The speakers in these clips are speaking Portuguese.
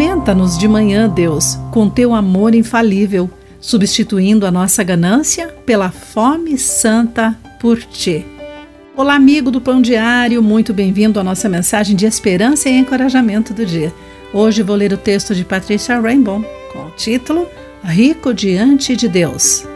Alimenta-nos de manhã, Deus, com teu amor infalível, substituindo a nossa ganância pela fome santa por ti. Olá, amigo do Pão Diário, muito bem-vindo à nossa mensagem de esperança e encorajamento do dia. Hoje vou ler o texto de Patricia Rainbow com o título Rico diante de Deus.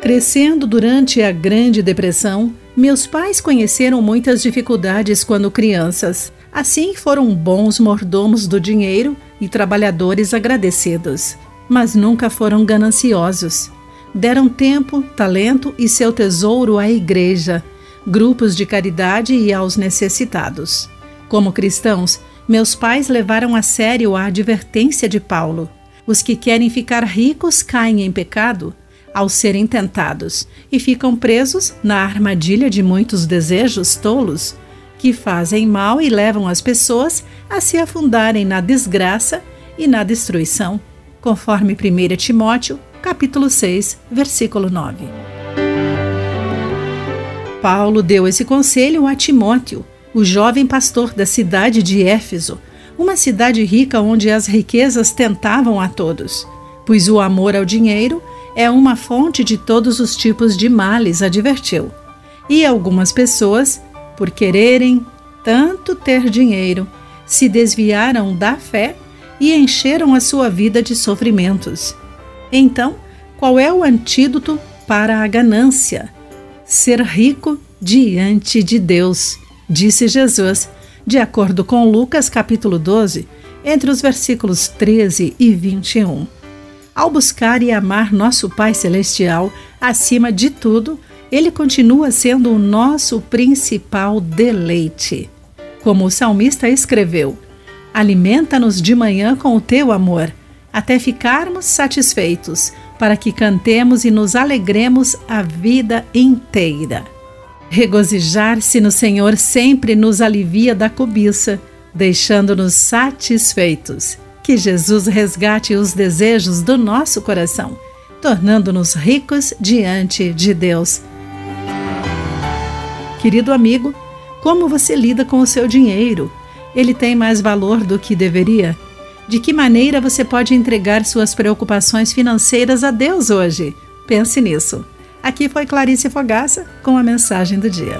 Crescendo durante a Grande Depressão, meus pais conheceram muitas dificuldades quando crianças. Assim, foram bons mordomos do dinheiro e trabalhadores agradecidos, mas nunca foram gananciosos. Deram tempo, talento e seu tesouro à igreja, grupos de caridade e aos necessitados. Como cristãos, meus pais levaram a sério a advertência de Paulo: os que querem ficar ricos caem em pecado ao serem tentados e ficam presos na armadilha de muitos desejos tolos que fazem mal e levam as pessoas a se afundarem na desgraça e na destruição, conforme 1 Timóteo, capítulo 6, versículo 9. Paulo deu esse conselho a Timóteo, o jovem pastor da cidade de Éfeso, uma cidade rica onde as riquezas tentavam a todos, pois o amor ao dinheiro é uma fonte de todos os tipos de males, advertiu. E algumas pessoas, por quererem tanto ter dinheiro, se desviaram da fé e encheram a sua vida de sofrimentos. Então, qual é o antídoto para a ganância? Ser rico diante de Deus, disse Jesus, de acordo com Lucas capítulo 12, entre os versículos 13 e 21. Ao buscar e amar nosso Pai Celestial acima de tudo, ele continua sendo o nosso principal deleite. Como o salmista escreveu: Alimenta-nos de manhã com o teu amor, até ficarmos satisfeitos, para que cantemos e nos alegremos a vida inteira. Regozijar-se no Senhor sempre nos alivia da cobiça, deixando-nos satisfeitos. Que Jesus resgate os desejos do nosso coração, tornando-nos ricos diante de Deus. Querido amigo, como você lida com o seu dinheiro? Ele tem mais valor do que deveria? De que maneira você pode entregar suas preocupações financeiras a Deus hoje? Pense nisso. Aqui foi Clarice Fogaça com a mensagem do dia.